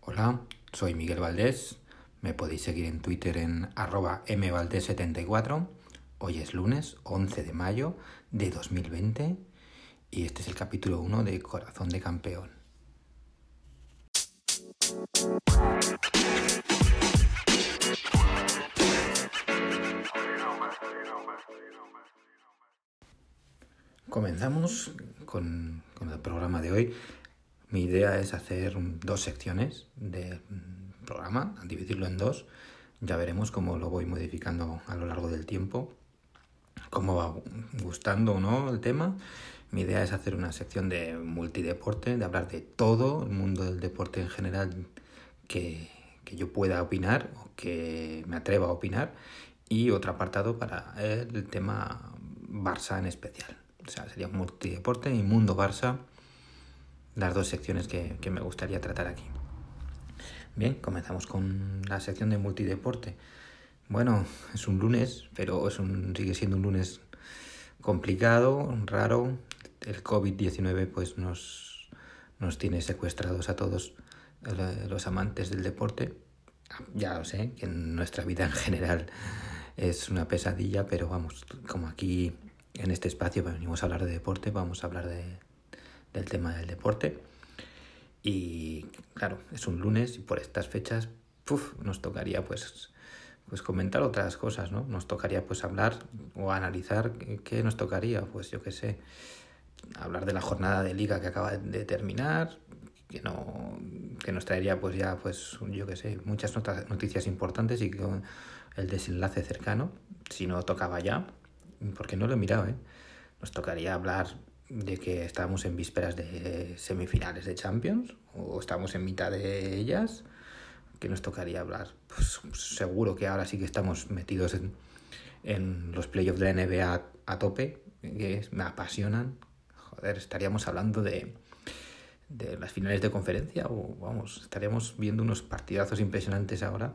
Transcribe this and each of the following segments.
Hola, soy Miguel Valdés. Me podéis seguir en Twitter en arroba mvaldés74. Hoy es lunes 11 de mayo de 2020 y este es el capítulo 1 de Corazón de Campeón. Comenzamos con, el programa de hoy. Mi idea es hacer dos secciones del programa, dividirlo en dos. Ya veremos cómo lo voy modificando a lo largo del tiempo, cómo va gustando o no el tema. Mi idea es hacer una sección de multideporte, de hablar de todo el mundo del deporte en general que yo pueda opinar o que me atreva a opinar. Y otro apartado para el tema Barça en especial. O sea, sería multideporte y mundo Barça las dos secciones que, me gustaría tratar aquí. Bien, comenzamos con la sección de multideporte. Bueno, es un lunes, pero es un, sigue siendo un lunes complicado, raro. El COVID-19 pues nos, nos tiene secuestrados a todos eh, los amantes del deporte. Ya lo sé, que en nuestra vida en general es una pesadilla, pero vamos, como aquí en este espacio venimos a hablar de deporte, vamos a hablar de, del tema del deporte. Y claro, es un lunes y por estas fechas nos tocaría pues, pues comentar otras cosas, ¿no? Nos tocaría pues hablar o analizar qué nos tocaría, pues yo qué sé, hablar de la jornada de liga que acaba de terminar, que no que nos traería pues ya pues yo qué sé, muchas noticias importantes y con el desenlace cercano, si no tocaba ya, porque no lo he mirado, ¿eh? Nos tocaría hablar de que estamos en vísperas de semifinales de Champions o estamos en mitad de ellas, que nos tocaría hablar. Pues seguro que ahora sí que estamos metidos en, en los playoffs de la NBA a tope, que me apasionan. Joder, estaríamos hablando de, de las finales de conferencia o vamos, estaríamos viendo unos partidazos impresionantes ahora.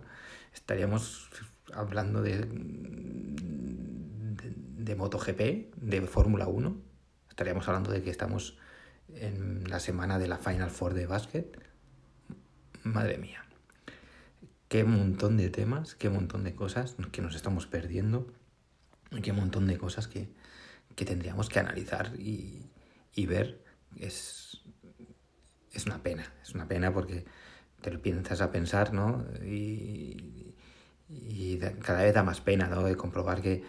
Estaríamos hablando de, de, MotoGP, de Fórmula 1 estaríamos hablando de que estamos en la semana de la Final Four de básquet. Madre mía. Qué montón de temas, qué montón de cosas que nos estamos perdiendo, qué montón de cosas que, que tendríamos que analizar y, y ver. Es, es una pena, es una pena porque te lo piensas a pensar, ¿no? Y, y cada vez da más pena, ¿no? De comprobar que,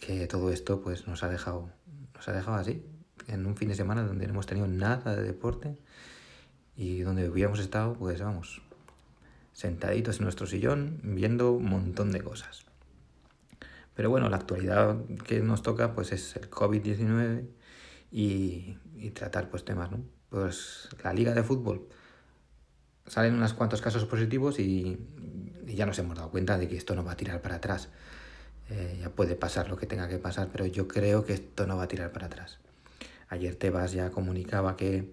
que todo esto pues nos ha dejado, nos ha dejado así, en un fin de semana donde no hemos tenido nada de deporte y donde hubiéramos estado, pues vamos, sentaditos en nuestro sillón viendo un montón de cosas. Pero bueno, la actualidad que nos toca pues es el COVID-19 y, y, tratar pues temas, ¿no? Pues la liga de fútbol salen unos cuantos casos positivos y, y ya nos hemos dado cuenta de que esto no va a tirar para atrás. Eh, ya puede pasar lo que tenga que pasar, pero yo creo que esto no va a tirar para atrás. Ayer Tebas ya comunicaba que,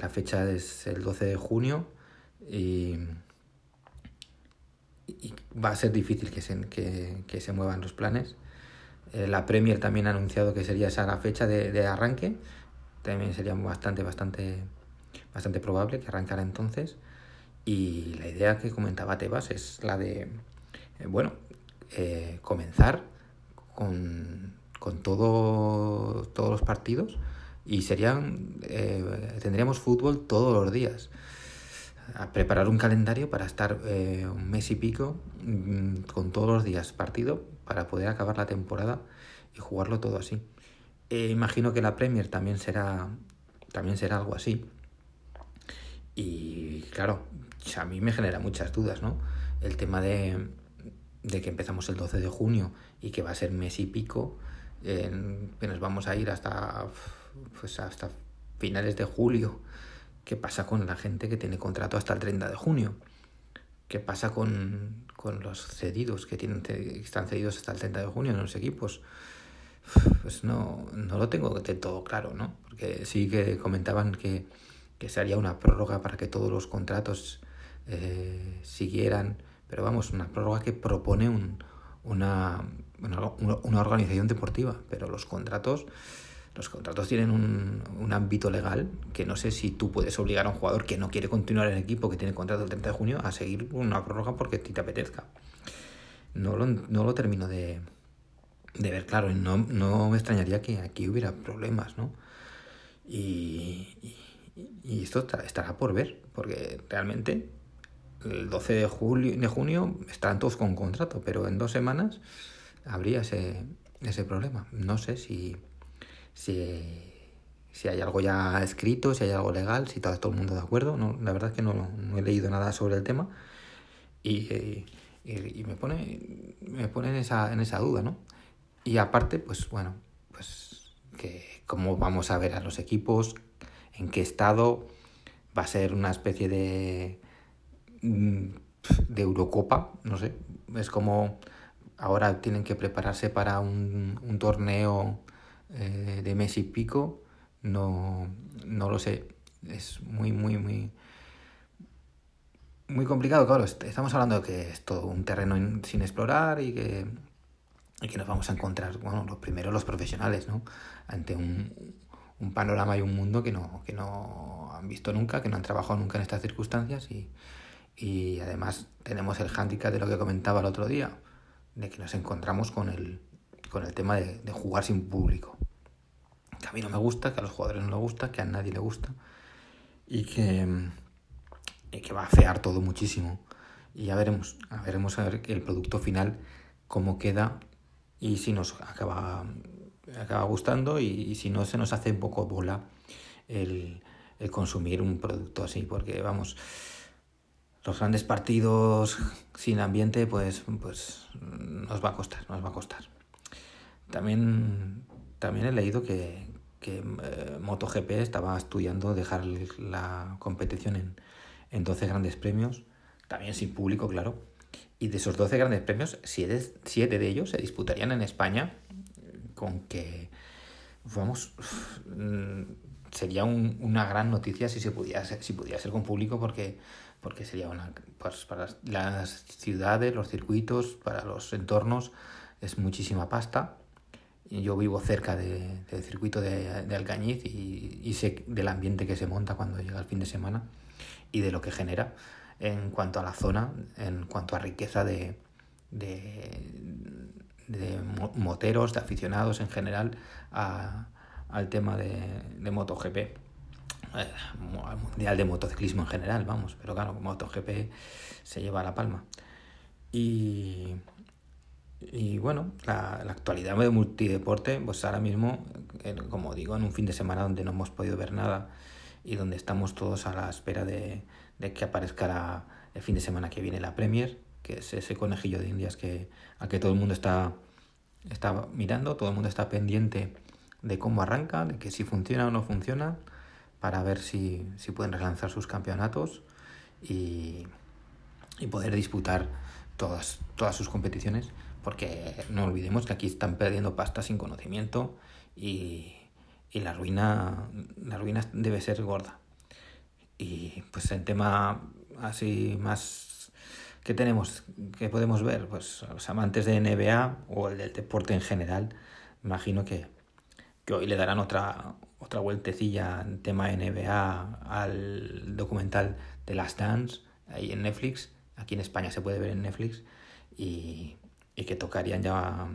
la fecha es el 12 de junio y, va a ser difícil que se, que, se muevan los planes. Eh, la Premier también ha anunciado que sería esa la fecha de, arranque. También sería bastante, bastante, bastante probable que arrancara entonces. Y la idea que comentaba Tebas es la de, eh, bueno, eh, comenzar con, con todo, todos los partidos y serían eh, tendríamos fútbol todos los días. A preparar un calendario para estar eh, un mes y pico mm, con todos los días partido para poder acabar la temporada y jugarlo todo así. Imagino que la Premier también será también será algo así. Y claro a mí me genera muchas dudas no el tema de, de que empezamos el 12 de junio y que va a ser mes y pico que nos vamos a ir hasta, pues hasta finales de julio. ¿Qué pasa con la gente que tiene contrato hasta el 30 de junio? ¿Qué pasa con, con los cedidos que tienen, están cedidos hasta el 30 de junio en los equipos? Pues no, no lo tengo de todo claro, ¿no? Porque sí que comentaban que, que se haría una prórroga para que todos los contratos eh, siguieran, pero vamos, una prórroga que propone un, una, una organización deportiva, pero los contratos los contratos tienen un, un, ámbito legal que no sé si tú puedes obligar a un jugador que no quiere continuar en el equipo, que tiene contrato el 30 de junio, a seguir una prórroga porque a ti te apetezca. No lo, no lo termino de, de ver claro. No, no me extrañaría que aquí hubiera problemas, ¿no? Y, y, esto estará por ver, porque realmente el 12 de, julio, de junio estarán todos con contrato, pero en dos semanas habría ese, ese problema. No sé si si, si hay algo ya escrito, si hay algo legal, si está todo el mundo de acuerdo. No, la verdad es que no, no he leído nada sobre el tema y, y, me pone, me pone en, esa, en esa duda, ¿no? Y aparte, pues bueno, pues que cómo vamos a ver a los equipos, en qué estado va a ser una especie de de Eurocopa, no sé, es como ahora tienen que prepararse para un, un torneo eh, de mes y pico, no, no lo sé. Es muy, muy, muy, muy complicado. Claro, estamos hablando de que es todo un terreno sin explorar y que, y que nos vamos a encontrar, bueno, los primeros los profesionales, ¿no? Ante un, un panorama y un mundo que no, que no han visto nunca, que no han trabajado nunca en estas circunstancias y, y además tenemos el hándicap de lo que comentaba el otro día, de que nos encontramos con el, con el tema de, jugar sin público que a mí no me gusta, que a los jugadores no les gusta, que a nadie le gusta y que, que va a fear todo muchísimo. Y ya veremos, a veremos a ver el producto final cómo queda y si nos acaba, acaba gustando y, si no se nos hace un poco bola el consumir un producto así, porque vamos, los grandes partidos sin ambiente, pues, pues nos va a costar, nos va a costar. También también he leído que, que eh, MotoGP estaba estudiando dejar la competición en, en 12 grandes premios, también sin público, claro. Y de esos 12 grandes premios, 7, de ellos se disputarían en España, con que, vamos, sería una gran noticia si se pudiera si pudiera ser con público, porque, porque sería una, pues, para las ciudades, los circuitos, para los entornos, es muchísima pasta yo vivo cerca de, del circuito de, de Alcañiz y, y, sé del ambiente que se monta cuando llega el fin de semana y de lo que genera en cuanto a la zona, en cuanto a riqueza de, de, de moteros, de aficionados en general a, al tema de, de MotoGP. Eh, al mundial de motociclismo en general, vamos, pero claro, MotoGP se lleva la palma. Y, y bueno, la, la, actualidad de multideporte, pues ahora mismo, como digo, en un fin de semana donde no hemos podido ver nada y donde estamos todos a la espera de, de que aparezca el fin de semana que viene la Premier, que es ese conejillo de indias que, a que todo el mundo está, está mirando, todo el mundo está pendiente de cómo arranca, de que si funciona o no funciona, para ver si, si pueden relanzar sus campeonatos y, y poder disputar todas, todas sus competiciones porque no olvidemos que aquí están perdiendo pasta sin conocimiento y, y la ruina la ruina debe ser gorda. Y pues en tema así más que tenemos que podemos ver pues los amantes de NBA o el del deporte en general imagino que, que hoy le darán otra otra vueltecilla en tema NBA al documental de Last Dance ahí en Netflix aquí en España se puede ver en Netflix y y que tocarían ya,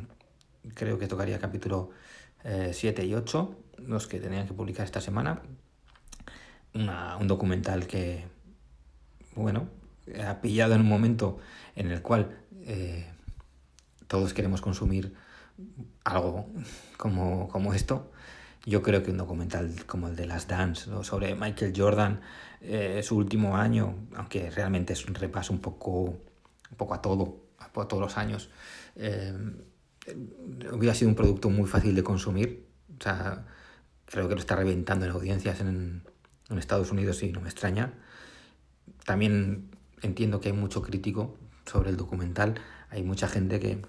creo que tocaría capítulo 7 eh, y 8, los que tenían que publicar esta semana. Una, un documental que, bueno, ha pillado en un momento en el cual eh, todos queremos consumir algo como, como esto. Yo creo que un documental como el de Las Dance sobre Michael Jordan, eh, su último año, aunque realmente es un repaso un poco, un poco a todo, por todos los años, eh, hubiera sido un producto muy fácil de consumir. O sea, creo que lo está reventando en audiencias en, en Estados Unidos y no me extraña. También entiendo que hay mucho crítico sobre el documental. Hay mucha gente que,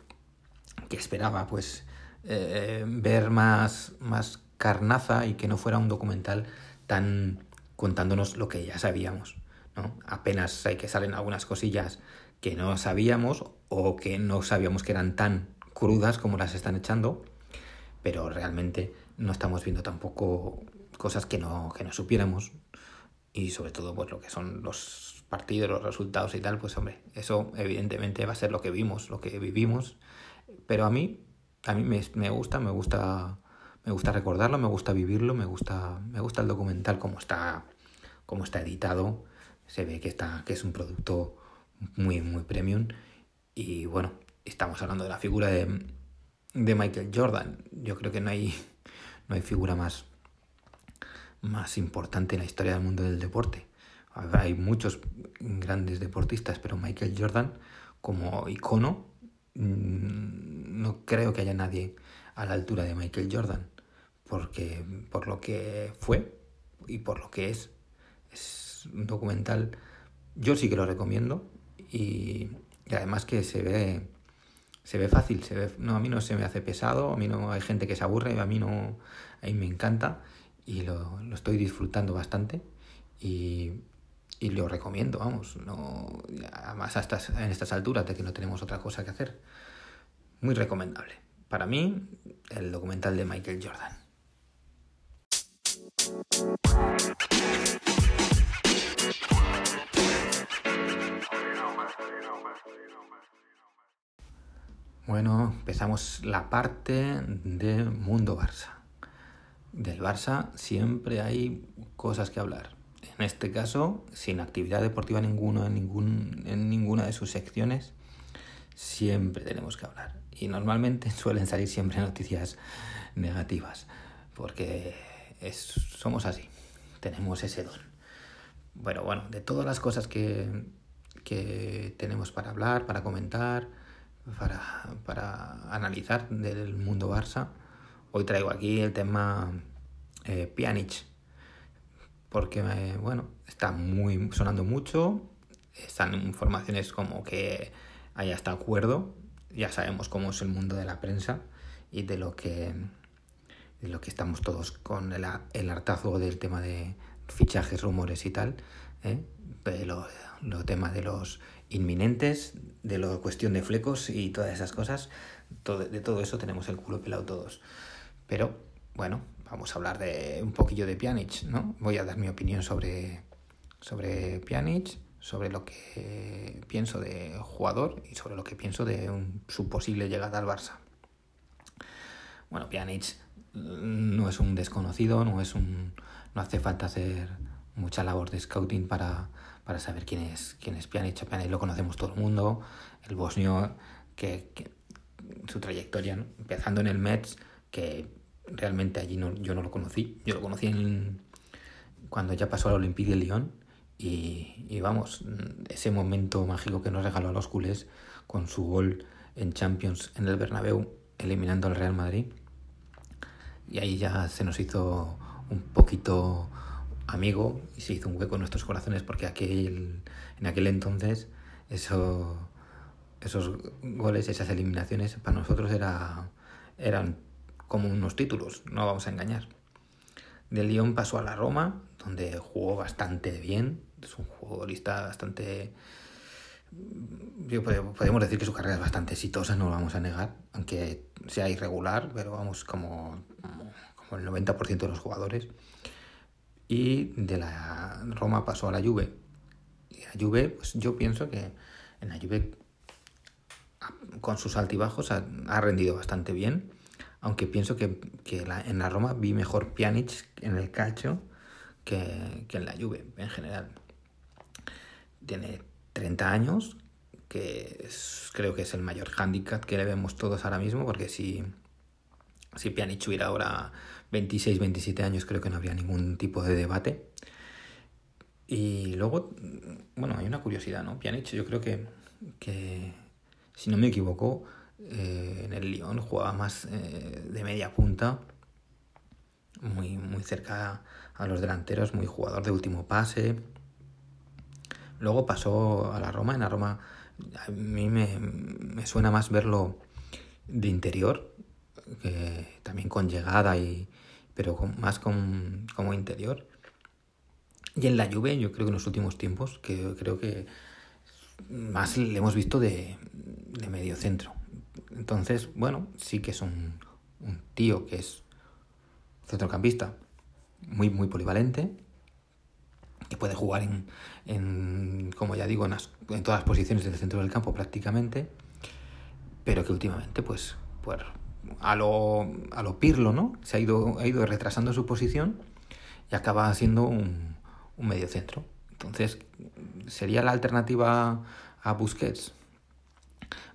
que esperaba pues eh, ver más, más carnaza y que no fuera un documental tan contándonos lo que ya sabíamos. ¿no? Apenas hay que salen algunas cosillas que no sabíamos o que no sabíamos que eran tan crudas como las están echando, pero realmente no estamos viendo tampoco cosas que no, que no supiéramos y sobre todo pues lo que son los partidos, los resultados y tal, pues hombre, eso evidentemente va a ser lo que vimos, lo que vivimos, pero a mí, a mí me, me gusta, me gusta, me gusta recordarlo, me gusta vivirlo, me gusta, me gusta el documental como está, como está editado, se ve que está, que es un producto muy, muy premium y bueno, estamos hablando de la figura de, de Michael Jordan. Yo creo que no hay, no hay figura más, más importante en la historia del mundo del deporte. Hay muchos grandes deportistas, pero Michael Jordan como icono mm, no creo que haya nadie a la altura de Michael Jordan, porque por lo que fue y por lo que es, es un documental, yo sí que lo recomiendo y, además que se ve se ve fácil, se ve, no, a mí no se me hace pesado, a mí no hay gente que se aburre, a mí no, a mí me encanta y lo, lo estoy disfrutando bastante y, y, lo recomiendo, vamos, no, además hasta en estas alturas de que no tenemos otra cosa que hacer, muy recomendable. Para mí, el documental de Michael Jordan. Bueno, empezamos la parte de Mundo Barça. Del Barça siempre hay cosas que hablar. En este caso, sin actividad deportiva ninguna en, ningún, en ninguna de sus secciones, siempre tenemos que hablar. Y normalmente suelen salir siempre noticias negativas, porque somos así, tenemos ese don. Bueno, bueno, de todas las cosas que, que tenemos para hablar, para comentar, para, para analizar del mundo Barça. Hoy traigo aquí el tema eh, Pjanic, porque eh, bueno, está muy sonando mucho, están informaciones como que hay hasta acuerdo, ya sabemos cómo es el mundo de la prensa y de lo que de lo que estamos todos con el, el hartazgo del tema de fichajes, rumores y tal, ¿eh? de lo, lo tema de los inminentes, de la cuestión de flecos y todas esas cosas. Todo, de todo eso tenemos el culo pelado todos. Pero bueno, vamos a hablar de un poquillo de Pjanic, ¿no? Voy a dar mi opinión sobre, sobre Pjanic, sobre lo que pienso de jugador y sobre lo que pienso de su posible llegada al Barça. Bueno, Pjanic no es un desconocido, no es un no hace falta hacer mucha labor de scouting para, para saber quién es, quién es Pjanic. Pjanic lo conocemos todo el mundo, el bosnio, que, su trayectoria, empezando en el Mets, que realmente allí no, yo no lo conocí. Yo lo conocí en, cuando ya pasó al Olympique de Lyon y, y, vamos, ese momento mágico que nos regaló a los culés con su gol en Champions en el Bernabéu, eliminando al Real Madrid. Y ahí ya se nos hizo un poquito amigo y se hizo un hueco en nuestros corazones porque aquel, en aquel entonces eso, esos goles, esas eliminaciones para nosotros era, eran como unos títulos, no vamos a engañar. Del Lyon pasó a la Roma, donde jugó bastante bien, es un futbolista bastante... Yo podemos decir que su carrera es bastante exitosa, no lo vamos a negar, aunque sea irregular, pero vamos como, como el 90% de los jugadores y de la Roma pasó a la Juve. Y la Juve, pues yo pienso que en la Juve con sus altibajos ha, rendido bastante bien, aunque pienso que, que en la Roma vi mejor Pjanic en el calcio que, que en la Juve en general. Tiene 30 años, que es, creo que es el mayor hándicap que le vemos todos ahora mismo, porque si, si Pjanic hubiera ahora 26, 27 años creo que no habría ningún tipo de debate. Y luego, bueno, hay una curiosidad, ¿no? Pjanic yo creo que, que si no me equivoco, eh, en el Lyon jugaba más eh, de media punta, muy, muy cerca a los delanteros, muy jugador de último pase. Luego pasó a la Roma, en la Roma a mí me, me suena más verlo de interior, que también con llegada y, pero más con, como interior. Y en la Juve, yo creo que en los últimos tiempos, que creo que más le hemos visto de, de medio centro, Entonces, bueno, sí que es un, un tío que es centrocampista muy, muy polivalente, que puede jugar en, en como ya digo, en, en, todas las posiciones del centro del campo prácticamente, pero que últimamente, pues, pues a lo, a lo Pirlo, ¿no? Se ha ido, ha ido retrasando su posición y acaba siendo un, un medio centro. Entonces, ¿sería la alternativa a Busquets?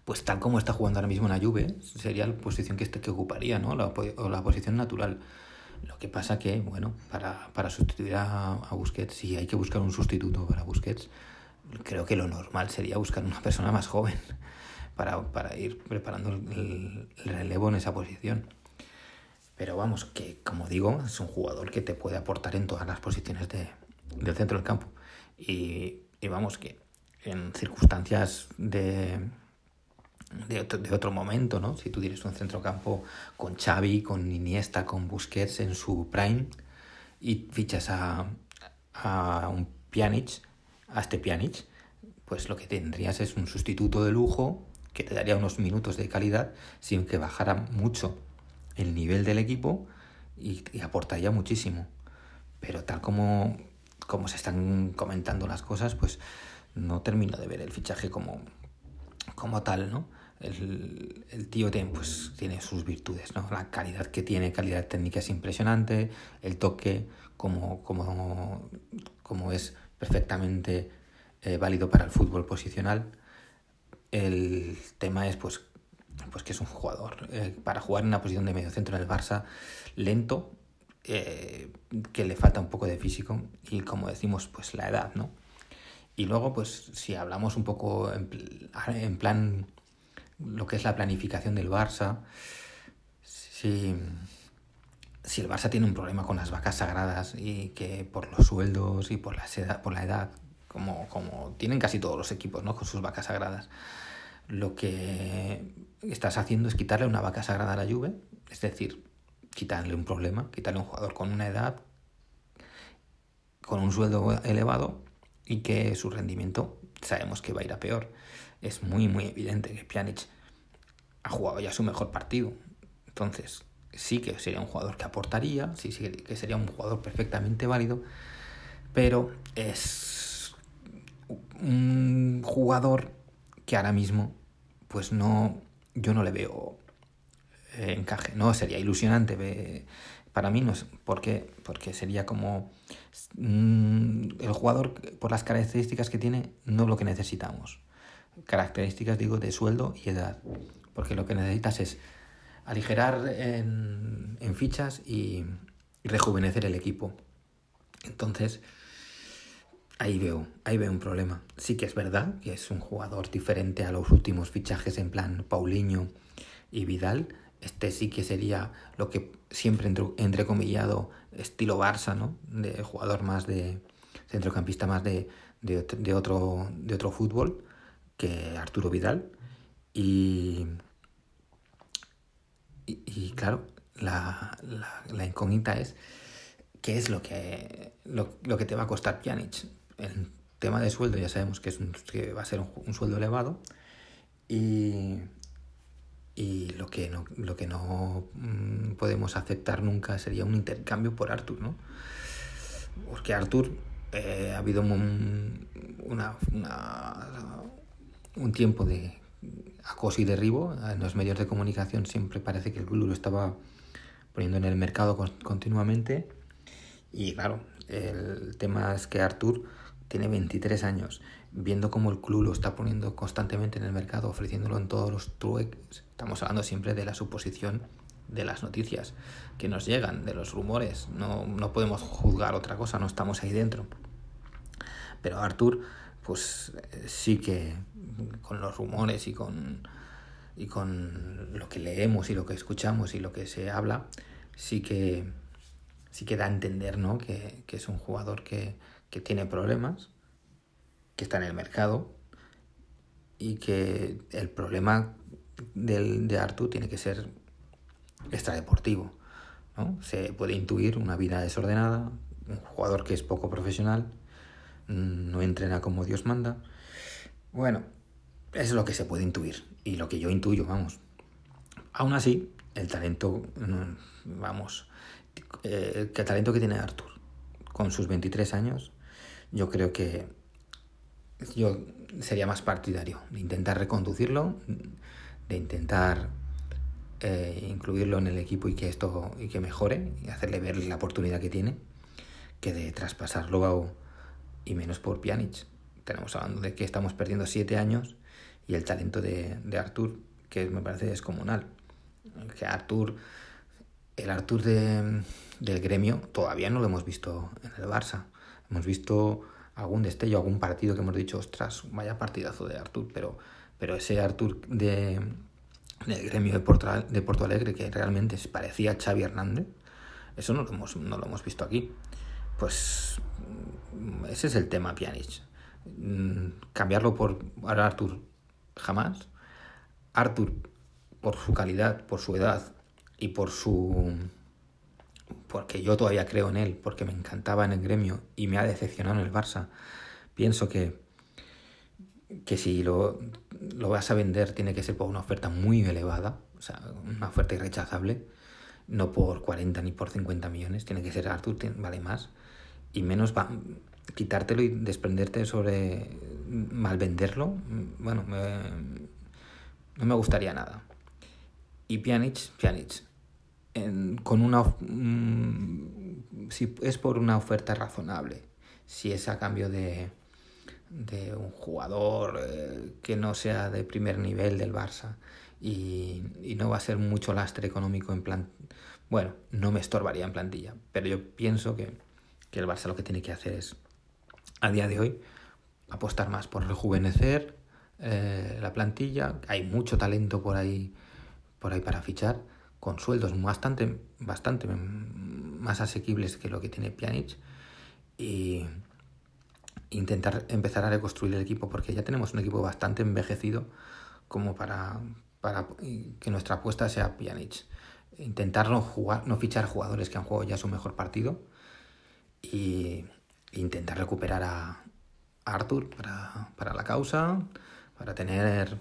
Pues tal como está jugando ahora mismo en la Juve, sería la posición que, este, que ocuparía, ¿no? La, o la posición natural. Lo que pasa que, bueno, para, para sustituir a, a, Busquets, si hay que buscar un sustituto para Busquets, creo que lo normal sería buscar una persona más joven para, para ir preparando el, el relevo en esa posición. Pero vamos, que como digo, es un jugador que te puede aportar en todas las posiciones de, del centro del campo. Y, y vamos, que en circunstancias de, de otro, de otro, momento, ¿no? Si tú tienes un centrocampo con Xavi, con Iniesta, con Busquets en su prime y fichas a, a un Pjanic, a este Pjanic, pues lo que tendrías es un sustituto de lujo que te daría unos minutos de calidad sin que bajara mucho el nivel del equipo y, aportaría muchísimo. Pero tal como, como se están comentando las cosas, pues no termino de ver el fichaje como, como tal, ¿no? El, el tío tiene, pues, tiene sus virtudes, ¿no? La calidad que tiene, calidad técnica es impresionante, el toque como, como, como es perfectamente eh, válido para el fútbol posicional. El tema es pues pues que es un jugador eh, para jugar en una posición de medio centro en el Barça lento, eh, que le falta un poco de físico y como decimos, pues la edad, ¿no? Y luego, pues si hablamos un poco en, en plan lo que es la planificación del Barça, si, si el Barça tiene un problema con las vacas sagradas y que por los sueldos y por la edad, por la edad como, como tienen casi todos los equipos, ¿no? Con sus vacas sagradas lo que estás haciendo es quitarle una vaca sagrada a la Juve, es decir, quitarle un problema, quitarle un jugador con una edad, con un sueldo elevado y que su rendimiento sabemos que va a ir a peor. Es muy, muy evidente que Pjanic ha jugado ya su mejor partido. Entonces, sí que sería un jugador que aportaría, sí, sí que sería un jugador perfectamente válido, pero es un jugador que ahora mismo pues no, yo no le veo encaje. No sería ilusionante. Para mí no es. ¿Por qué? Porque sería como mm, el jugador, por las características que tiene, no lo que necesitamos. Características, digo, de sueldo y edad. Porque lo que necesitas es aligerar en, fichas y, y rejuvenecer el equipo. Entonces, Ahí veo, ahí veo un problema. Sí que es verdad que es un jugador diferente a los últimos fichajes en plan Paulinho y Vidal. Este sí que sería lo que siempre entre, entrecomillado estilo Barça, ¿no? De jugador más de centrocampista más de, de, otro, de otro fútbol que Arturo Vidal. Y, y, claro, la, la, la, incógnita es qué es lo que, lo, lo que te va a costar Pjanic el tema de sueldo ya sabemos que, es un, que va a ser un, un, sueldo elevado y, y lo que no, lo que no mmm, podemos aceptar nunca sería un intercambio por Arthur, ¿no? Porque Arthur eh, ha habido un, un tiempo de acoso y derribo. En los medios de comunicación siempre parece que el club lo estaba poniendo en el mercado continuamente. Y claro, el tema es que Arthur tiene 23 años, viendo cómo el club lo está poniendo constantemente en el mercado, ofreciéndolo en todos los trueques, estamos hablando siempre de la suposición de las noticias que nos llegan, de los rumores, no, no podemos juzgar otra cosa, no estamos ahí dentro. Pero Arthur, pues sí que con los rumores y con, y con lo que leemos y lo que escuchamos y lo que se habla, sí que, sí que da a entender ¿no? que, que es un jugador que, que tiene problemas, que está en el mercado y que el problema del, de Artur tiene que ser extradeportivo. ¿no? Se puede intuir una vida desordenada, un jugador que es poco profesional, no entrena como Dios manda. Bueno, es lo que se puede intuir y lo que yo intuyo, vamos. Aún así, el talento, mm, vamos, eh, el talento que tiene Arthur con sus 23 años, yo creo que yo sería más partidario de intentar reconducirlo, de intentar eh, incluirlo en el equipo y que esto y que mejore y hacerle ver la oportunidad que tiene que de traspasarlo y menos por Pjanic. Tenemos hablando de que estamos perdiendo siete años y el talento de, de Artur, que me parece descomunal. Que Artur, el Artur de, del gremio, todavía no lo hemos visto en el Barça. Hemos visto algún destello, algún partido que hemos dicho, ostras, vaya partidazo de Artur, pero, pero ese Artur de, del gremio de Porto, de Porto Alegre, que realmente parecía Xavi Hernández, eso no lo hemos, no lo hemos visto aquí. Pues mm, ese es el tema Pjanic. Mm, cambiarlo por Artur jamás. Artur, por su calidad, por su edad y por su... porque yo todavía creo en él, porque me encantaba en el gremio y me ha decepcionado en el Barça, pienso que, que si lo lo vas a vender tiene que ser por una oferta muy elevada, o sea, una oferta irrechazable, no por 40 ni por 50 millones, tiene que ser Arthur, vale más, y menos va, quitártelo y desprenderte sobre mal venderlo, bueno, no me gustaría nada. Y Pjanic, Pjanic, con una, mm, si es por una oferta razonable, si es a cambio de de un jugador eh, que no sea de primer nivel del Barça y, no va a ser mucho lastre económico en plan... Bueno, no me estorbaría en plantilla, pero yo pienso que, el Barça lo que tiene que hacer es, a día de hoy, apostar más por rejuvenecer eh, la plantilla. Hay mucho talento por ahí, por ahí para fichar, con sueldos bastante, bastante más asequibles que lo que tiene Pjanic. Y, intentar empezar a reconstruir el equipo, porque ya tenemos un equipo bastante envejecido como para, para que nuestra apuesta sea Pjanic. Intentar no, jugar, no fichar jugadores que han jugado ya su mejor partido y intentar recuperar a, Arthur para, la causa, para tener,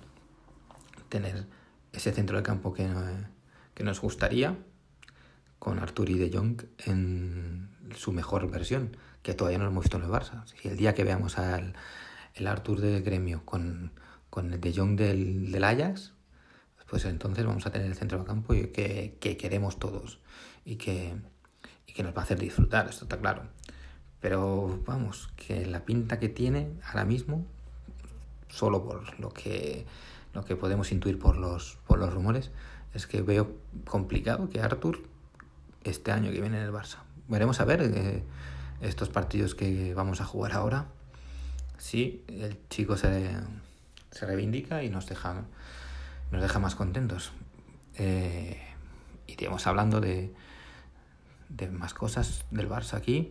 tener ese centro de campo que, que nos gustaría con Arthur y De Jong en su mejor versión que todavía no lo hemos visto en el Barça. Si el día que veamos al el Artur del gremio con, con el de Jong del, del Ajax, pues entonces vamos a tener el centro de campo que, que queremos todos y que, y que nos va a hacer disfrutar, esto está claro. Pero vamos, que la pinta que tiene ahora mismo, solo por lo que, lo que podemos intuir por los, por los rumores, es que veo complicado que Artur este año que viene en el Barça. Veremos a ver. Eh, estos partidos que vamos a jugar ahora, sí, el chico se, se reivindica y nos deja, nos deja más contentos. Eh, iremos hablando de, de más cosas del Barça aquí,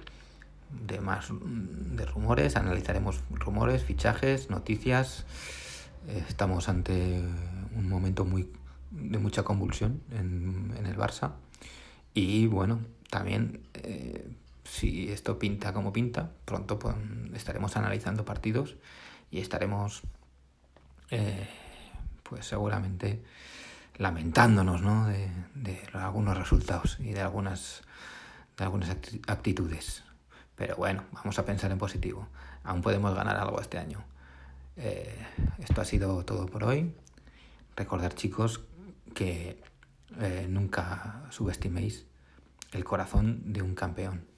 de más de rumores, analizaremos rumores, fichajes, noticias. estamos ante un momento muy de mucha convulsión en, en el Barça y bueno, también eh, si esto pinta como pinta, pronto pues, estaremos analizando partidos y estaremos, eh, pues seguramente, lamentándonos ¿no? de, algunos resultados y de algunas, de algunas actitudes. Pero bueno, vamos a pensar en positivo. Aún podemos ganar algo este año. Eh, esto ha sido todo por hoy. Recordar chicos que eh, nunca subestiméis el corazón de un campeón